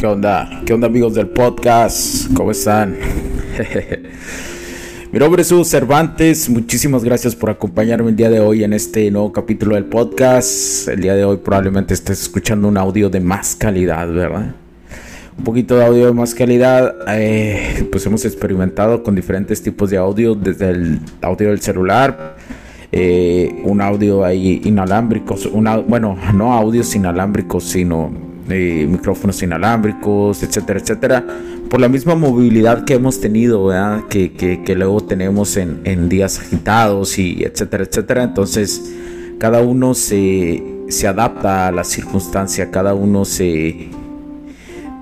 ¿Qué onda? ¿Qué onda amigos del podcast? ¿Cómo están? Mi nombre es Hugo Cervantes, muchísimas gracias por acompañarme el día de hoy en este nuevo capítulo del podcast. El día de hoy probablemente estés escuchando un audio de más calidad, ¿verdad? Un poquito de audio de más calidad, eh, pues hemos experimentado con diferentes tipos de audio, desde el audio del celular, eh, un audio ahí inalámbrico, bueno, no audios inalámbricos, sino micrófonos inalámbricos, etcétera, etcétera, por la misma movilidad que hemos tenido, Que, que, luego tenemos en, días agitados y etcétera, etcétera. Entonces, cada uno se, se adapta a la circunstancia, cada uno se...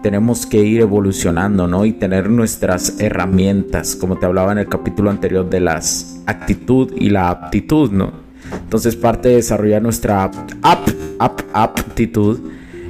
Tenemos que ir evolucionando, ¿no? Y tener nuestras herramientas, como te hablaba en el capítulo anterior de las actitud y la aptitud, ¿no? Entonces parte de desarrollar nuestra ap, ap, aptitud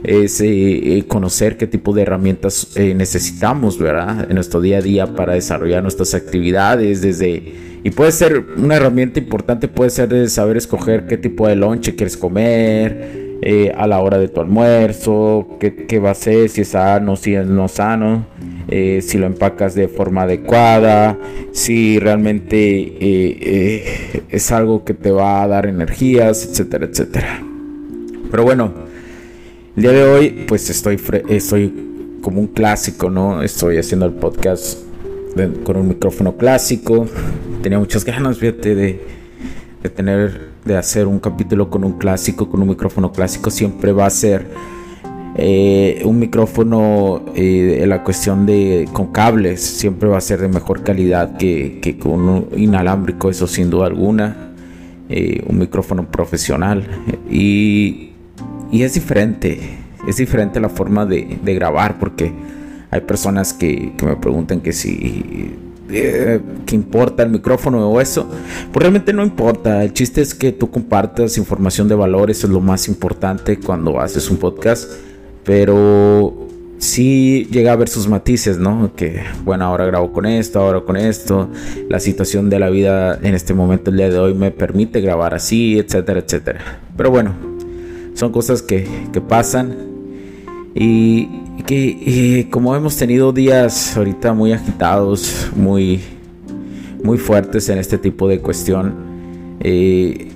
es eh, eh, conocer qué tipo de herramientas eh, necesitamos, ¿verdad? En nuestro día a día para desarrollar nuestras actividades, desde... Y puede ser una herramienta importante, puede ser saber escoger qué tipo de lonche quieres comer, a la hora de tu almuerzo, qué, va a ser, si es sano, si es no sano, si lo empacas de forma adecuada, si realmente es algo que te va a dar energías, etcétera, etcétera. Pero bueno, el día de hoy, pues estoy, estoy como un clásico, ¿no? Estoy haciendo el podcast con un micrófono clásico. Tenía muchas ganas, fíjate, de, tener, de hacer un capítulo con un clásico, con un micrófono clásico. Siempre va a ser eh, un micrófono eh, la cuestión de con cables. Siempre va a ser de mejor calidad que, que con un inalámbrico, eso sin duda alguna. Eh, un micrófono profesional. Y y es diferente, es diferente la forma de, grabar porque hay personas que, me preguntan que si eh, que importa el micrófono o eso. Pues realmente no importa. El chiste es que tú compartas información de valor. Eso es lo más importante cuando haces un podcast. Pero sí llega a ver sus matices, ¿no? Que bueno, ahora grabo con esto, ahora con esto. La situación de la vida en este momento, el día de hoy, me permite grabar así, etcétera, etcétera. Pero bueno, son cosas que, pasan y que como hemos tenido días ahorita muy agitados, muy, muy fuertes en este tipo de cuestión, eh,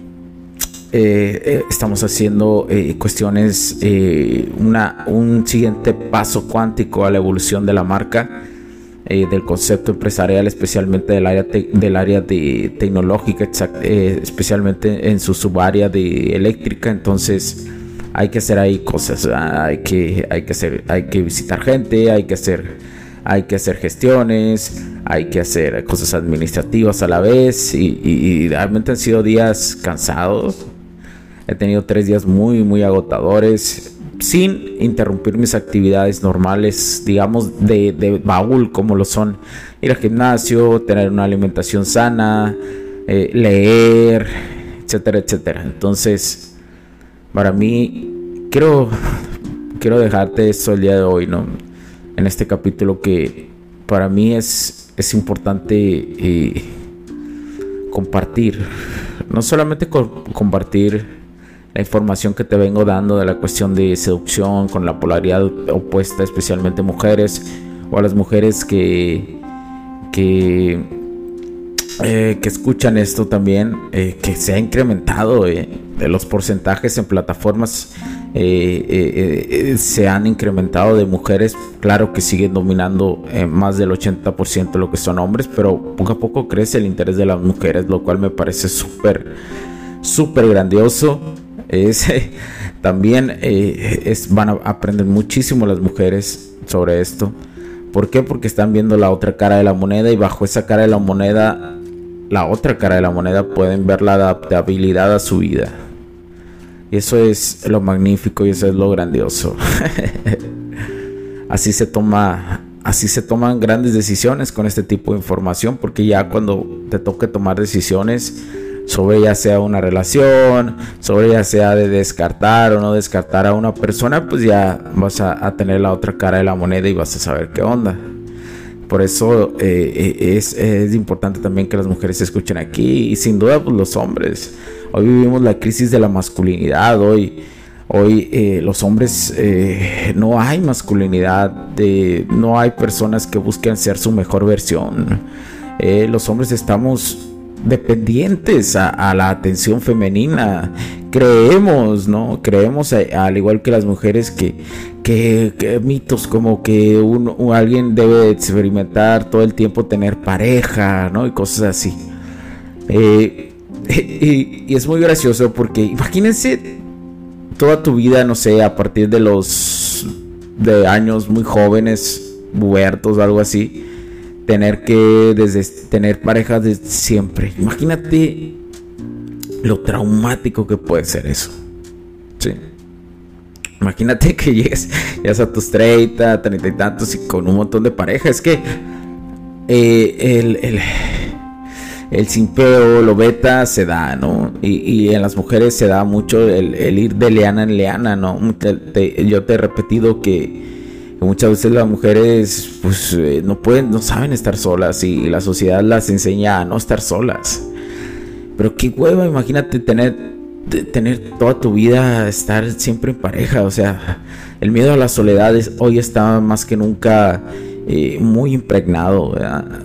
eh, estamos haciendo eh, cuestiones, una, un siguiente paso cuántico a la evolución de la marca. Del concepto empresarial, especialmente del área, del área de tecnológica, especialmente en su subárea de eléctrica. Entonces, hay que hacer ahí cosas, hay que, hay que hacer, hay que visitar gente, hay que hacer, hay que hacer gestiones, hay que hacer cosas administrativas a la vez y, realmente han sido días cansados. He tenido tres días muy, muy agotadores sin interrumpir mis actividades normales, digamos, de, de baúl, como lo son ir al gimnasio, tener una alimentación sana, eh, leer, etcétera, etcétera. Entonces, para mí, quiero, quiero dejarte esto el día de hoy, ¿no? En este capítulo que para mí es, es importante eh, compartir. No solamente compartir la información que te vengo dando de la cuestión de seducción con la polaridad opuesta, especialmente mujeres, o a las mujeres que, que, eh, que escuchan esto también, eh, que se ha incrementado los porcentajes en plataformas eh, eh, eh, se han incrementado de mujeres. Claro que siguen dominando más del 80% de lo que son hombres, pero poco a poco crece el interés de las mujeres, lo cual me parece súper, súper grandioso. Es, también eh, es, van a aprender muchísimo las mujeres sobre esto. ¿Por qué? Porque están viendo la otra cara de la moneda y bajo esa cara de la moneda, la otra cara de la moneda, pueden ver la adaptabilidad a su vida. Y eso es lo magnífico y eso es lo grandioso. así se toma, así se toman grandes decisiones con este tipo de información, porque ya cuando te toque tomar decisiones sobre ya sea una relación, sobre ya sea de descartar o no descartar a una persona, pues ya vas a, tener la otra cara de la moneda y vas a saber qué onda. Por eso eh, eh, es, importante también que las mujeres se escuchen aquí y sin duda pues los hombres. Hoy vivimos la crisis de la masculinidad, hoy, hoy eh, los hombres no hay masculinidad, no hay personas que busquen ser su mejor versión. los hombres estamos dependientes a, la atención femenina. Creemos, ¿no? Creemos, eh, al igual que las mujeres, que, que, mitos como que un, alguien debe experimentar todo el tiempo tener pareja, ¿no? Y cosas así. Eh, y, es muy gracioso porque imagínense toda tu vida, no sé, a partir de los de años muy jóvenes, muertos, algo así tener que desde tener parejas de siempre. Imagínate lo traumático que puede ser eso. Sí. Imagínate que llegues, a tus 30, 30 y tantos y con un montón de parejas. Es que eh, el, el, el simpeo, lo beta se da, ¿no? Y, en las mujeres se da mucho el, ir de leana en leana, ¿no? yo te he repetido que muchas veces las mujeres pues eh, no pueden, no saben estar solas y la sociedad las enseña a no estar solas. Pero qué hueva, imagínate tener, tener toda tu vida, estar siempre en pareja. O sea, el miedo a la soledad hoy está más que nunca eh, muy impregnado,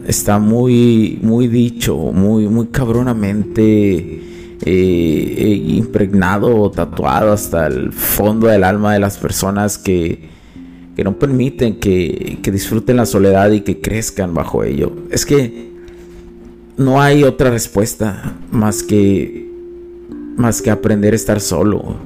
está muy, muy dicho, muy, muy cabronamente eh, impregnado, tatuado hasta el fondo del alma de las personas que que no permiten que, disfruten la soledad y que crezcan bajo ello. Es que no hay otra respuesta más que más que aprender a estar solo.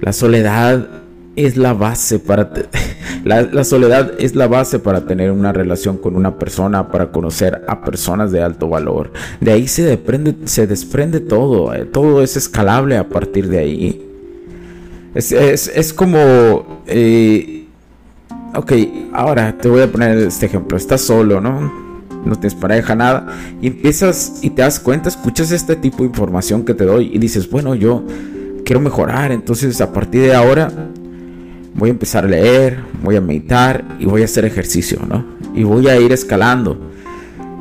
La soledad es la base para la, soledad es la base para tener una relación con una persona, para conocer a personas de alto valor. De ahí se desprende, se desprende todo, eh, todo es escalable a partir de ahí. Es, como eh, ok, ahora te voy a poner este ejemplo. Estás solo, ¿no? No tienes pareja, nada. Y empiezas y te das cuenta, escuchas este tipo de información que te doy y dices, bueno, yo quiero mejorar. Entonces a partir de ahora voy a empezar a leer, voy a meditar y voy a hacer ejercicio, ¿no? Y voy a ir escalando.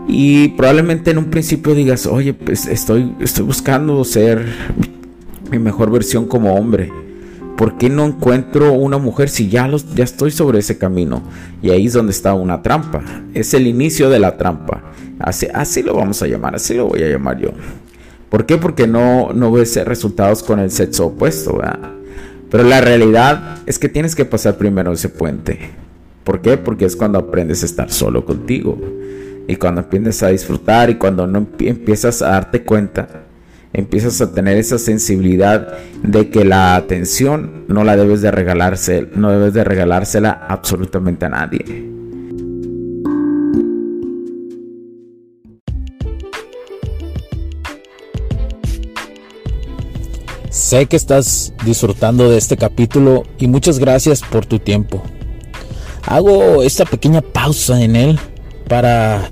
Y probablemente en un principio digas, oye, pues estoy, estoy buscando ser mi mejor versión como hombre ¿Por qué no encuentro una mujer si ya, los, ya estoy sobre ese camino? Y ahí es donde está una trampa. Es el inicio de la trampa. Así, así lo vamos a llamar, así lo voy a llamar yo. ¿Por qué? Porque no, no ves resultados con el sexo opuesto. Pero la realidad es que tienes que pasar primero ese puente. ¿Por qué? Porque es cuando aprendes a estar solo contigo. Y cuando aprendes a disfrutar y cuando no empiezas a darte cuenta empiezas a tener esa sensibilidad de que la atención no la debes de regalarse, no debes de regalársela absolutamente a nadie. Sé que estás disfrutando de este capítulo y muchas gracias por tu tiempo. Hago esta pequeña pausa en él para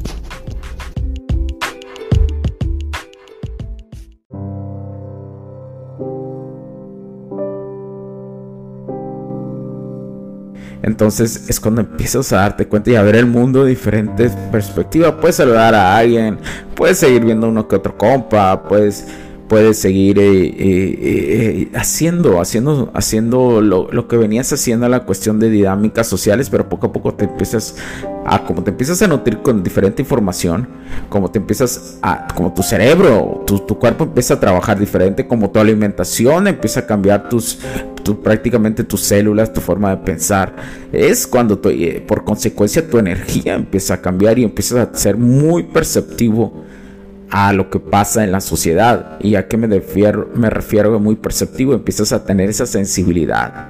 Entonces es cuando empiezas a darte cuenta y a ver el mundo de diferentes perspectivas. Puedes saludar a alguien, puedes seguir viendo uno que otro compa, puedes puedes seguir eh, eh, eh, haciendo, haciendo, haciendo lo, que venías haciendo en la cuestión de dinámicas sociales, pero poco a poco te empiezas a, como te empiezas a nutrir con diferente información, como te empiezas a, como tu cerebro, tu, cuerpo empieza a trabajar diferente, como tu alimentación empieza a cambiar tus, tu, prácticamente tus células, tu forma de pensar, es cuando por consecuencia tu energía empieza a cambiar y empiezas a ser muy perceptivo a lo que pasa en la sociedad. Y a qué me refiero, me refiero muy perceptivo, empiezas a tener esa sensibilidad.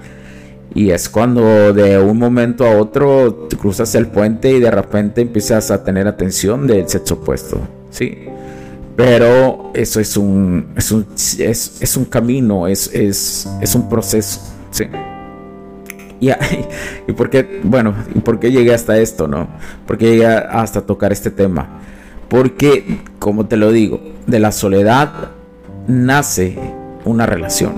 Y es cuando de un momento a otro cruzas el puente y de repente empiezas a tener atención del sexo opuesto. Sí. Pero eso es un, es un, es, un camino, es, es, es un proceso. Sí. Y, y por qué, bueno, y por qué llegué hasta esto, ¿no? Porque llegué hasta tocar este tema porque, como te lo digo, de la soledad nace una relación.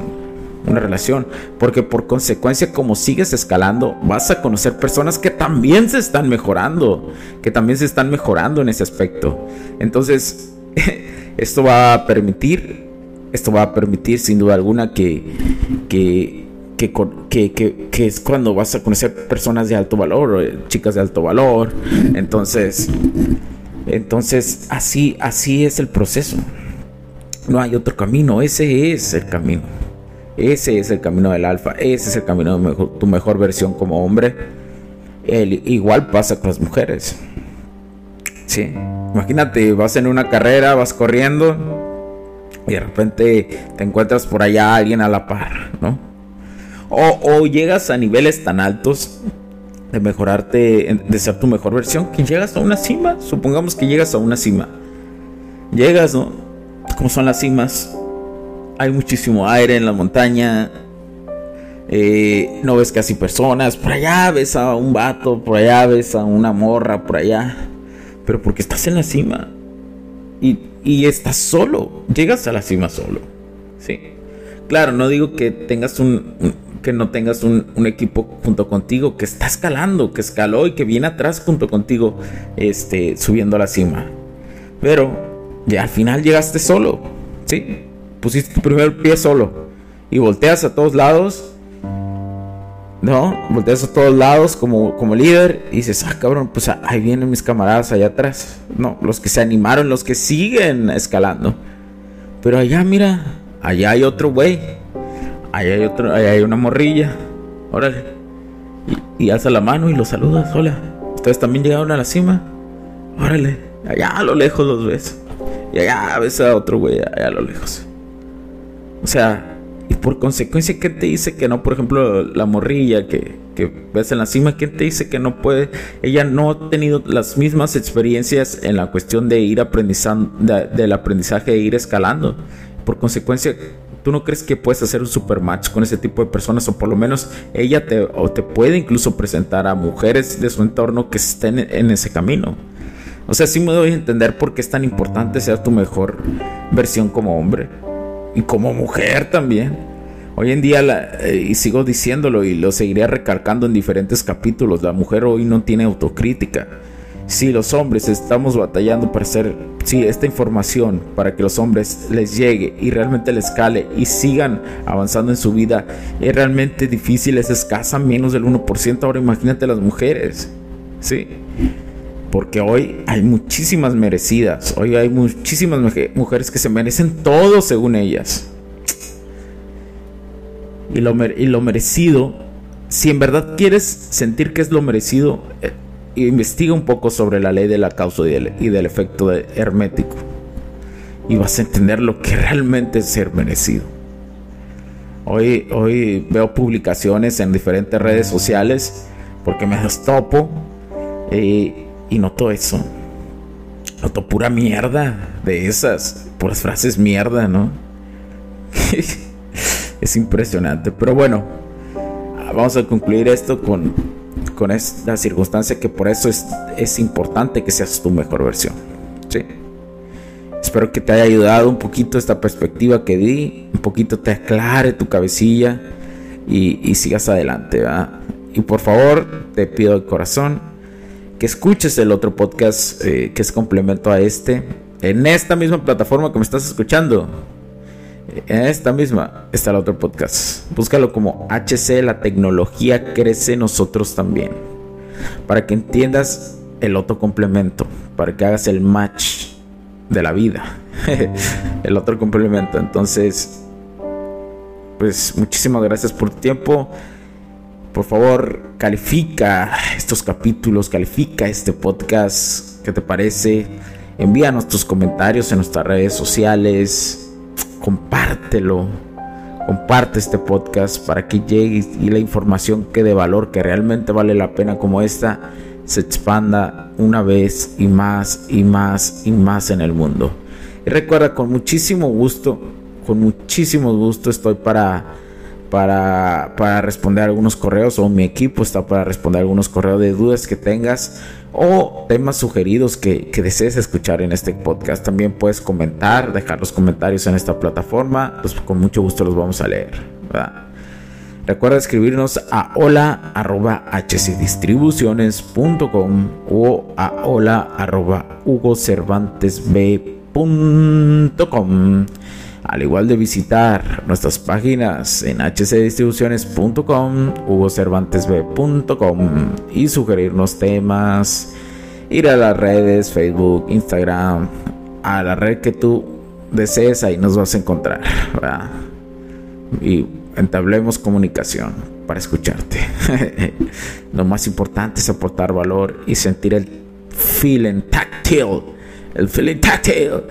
Una relación. Porque por consecuencia, como sigues escalando, vas a conocer personas que también se están mejorando. Que también se están mejorando en ese aspecto. Entonces, esto va a permitir, esto va a permitir sin duda alguna que, que que, que, es cuando vas a conocer personas de alto valor, eh, chicas de alto valor. Entonces, entonces, así, así es el proceso. No hay otro camino, ese es el camino. Ese es el camino del alfa, ese es el camino de tu mejor versión como hombre. El, igual pasa con las mujeres. Sí. Imagínate, vas en una carrera, vas corriendo y de repente te encuentras por allá alguien a la par, ¿no? O, o llegas a niveles tan altos de mejorarte, de ser tu mejor versión, que llegas a una cima. Supongamos que llegas a una cima. Llegas, ¿no? Como son las cimas? Hay muchísimo aire en la montaña. Eh, no ves casi personas. Por allá ves a un vato. Por allá ves a una morra. Por allá. Pero porque estás en la cima. Y, y estás solo. Llegas a la cima solo. Sí. Claro, no digo que tengas un que no tengas un, equipo junto contigo que está escalando, que escaló y que viene atrás junto contigo, este, subiendo a la cima. Pero ya al final llegaste solo, ¿sí? Pusiste tu primer pie solo y volteas a todos lados. ¿No? Volteas a todos lados como, como líder y dices, ah, cabrón, pues ahí vienen mis camaradas allá atrás. No, los que se animaron, los que siguen escalando. Pero allá, mira, allá hay otro güey ahí hay otro, ahí hay una morrilla, órale. Y, alza la mano y lo saludas, hola. ¿Ustedes también llegaron a la cima? Órale, allá a lo lejos los ves. Y allá ves a otro güey, allá a lo lejos. O sea, y por consecuencia, ¿qué te dice que no? Por ejemplo, la morrilla que, que ves en la cima, ¿quién te dice que no puede? Ella no ha tenido las mismas experiencias en la cuestión de ir aprendizando, del aprendizaje de ir escalando. Por consecuencia, ¿Tú no crees que puedes hacer un super match con ese tipo de personas? O por lo menos ella te, o te puede incluso presentar a mujeres de su entorno que estén en ese camino. O sea, sí me doy a entender por qué es tan importante ser tu mejor versión como hombre. Y como mujer también. Hoy en día, eh, y sigo diciéndolo y lo seguiré recalcando en diferentes capítulos, la mujer hoy no tiene autocrítica si los hombres estamos batallando para hacer si esta información para que los hombres les llegue y realmente les cale y sigan avanzando en su vida es realmente difícil, es escasa, menos del 1%. Ahora imagínate las mujeres, ¿sí? Porque hoy hay muchísimas merecidas, hoy hay muchísimas mujeres que se merecen todo según ellas. Y lo, y lo merecido, si en verdad quieres sentir que es lo merecido, eh, investiga un poco sobre la ley de la causa y del, efecto hermético y vas a entender lo que realmente es ser merecido. Hoy, hoy veo publicaciones en diferentes redes sociales porque me eh, y noto eso. Noto pura mierda de esas, puras frases mierda, ¿no? es impresionante. Pero bueno, vamos a concluir esto con con esta circunstancia que por eso es, es importante que seas tu mejor versión. ¿sí? Espero que te haya ayudado un poquito esta perspectiva que di, un poquito te aclare tu cabecilla y, sigas adelante. Y por favor, te pido de corazón que escuches el otro podcast eh, que es complemento a este. En esta misma plataforma que me estás escuchando. En esta misma está el otro podcast. Búscalo como HC, la tecnología crece nosotros también. Para que entiendas el otro complemento. Para que hagas el match de la vida. el otro complemento. Entonces, pues muchísimas gracias por tu tiempo. Por favor, califica estos capítulos, califica este podcast. ¿Qué te parece? Envíanos tus comentarios en nuestras redes sociales. Compártelo. Comparte este podcast para que llegue y la información que de valor, que realmente vale la pena como esta, se expanda una vez y más y más y más en el mundo. Y recuerda, con muchísimo gusto, con muchísimo gusto estoy para, para, para responder algunos correos o mi equipo está para responder algunos correos de dudas que tengas o temas sugeridos que, desees escuchar en este podcast. También puedes comentar, dejar los comentarios en esta plataforma, pues con mucho gusto los vamos a leer. Recuerda escribirnos a hola.hcdistribuciones.com o a hola.hugocervantesb.com. Al igual de visitar nuestras páginas en hcdistribuciones.com, hugocervantesb.com y sugerirnos temas, ir a las redes, Facebook, Instagram, a la red que tú desees, ahí nos vas a encontrar. Y entablemos comunicación para escucharte. Lo más importante es aportar valor y sentir el feeling táctil, el feeling táctil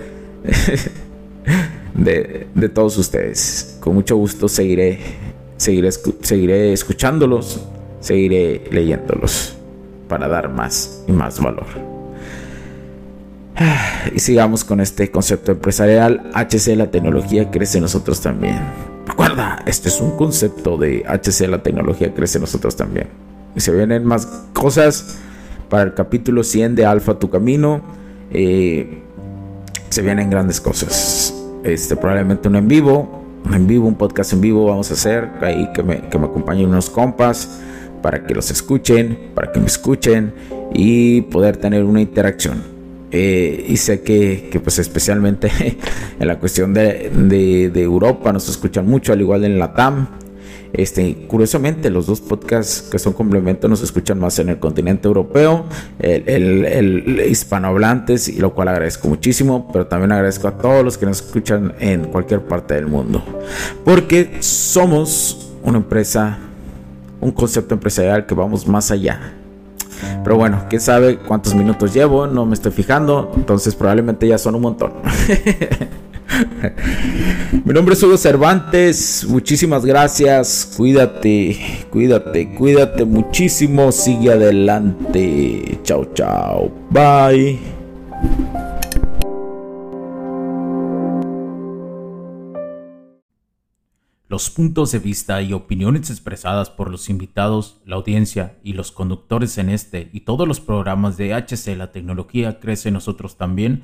de, todos ustedes. Con mucho gusto seguiré, seguiré, seguiré escuchándolos, seguiré leyéndolos para dar más y más valor. Y sigamos con este concepto empresarial. HC, la tecnología crece en nosotros también. Recuerda, este es un concepto de HC, la tecnología crece en nosotros también. Y se vienen más cosas para el capítulo 100 de Alfa Tu Camino. Eh, se vienen grandes cosas este, probablemente un en vivo, en vivo, un podcast en vivo vamos a hacer, ahí que me, que me acompañen unos compas para que los escuchen, para que me escuchen y poder tener una interacción. Eh, y sé que, que, pues especialmente en la cuestión de, de, de, Europa nos escuchan mucho, al igual en la TAM. Este, curiosamente, los dos podcasts que son complementos nos escuchan más en el continente europeo, el, el, hispanohablantes, y lo cual agradezco muchísimo, pero también agradezco a todos los que nos escuchan en cualquier parte del mundo, porque somos una empresa, un concepto empresarial que vamos más allá. Pero bueno, quién sabe cuántos minutos llevo, no me estoy fijando, entonces probablemente ya son un montón. Mi nombre es Hugo Cervantes. Muchísimas gracias. Cuídate, cuídate, cuídate muchísimo. Sigue adelante. Chao, chao. Bye. Los puntos de vista y opiniones expresadas por los invitados, la audiencia y los conductores en este y todos los programas de HC La Tecnología Crece Nosotros también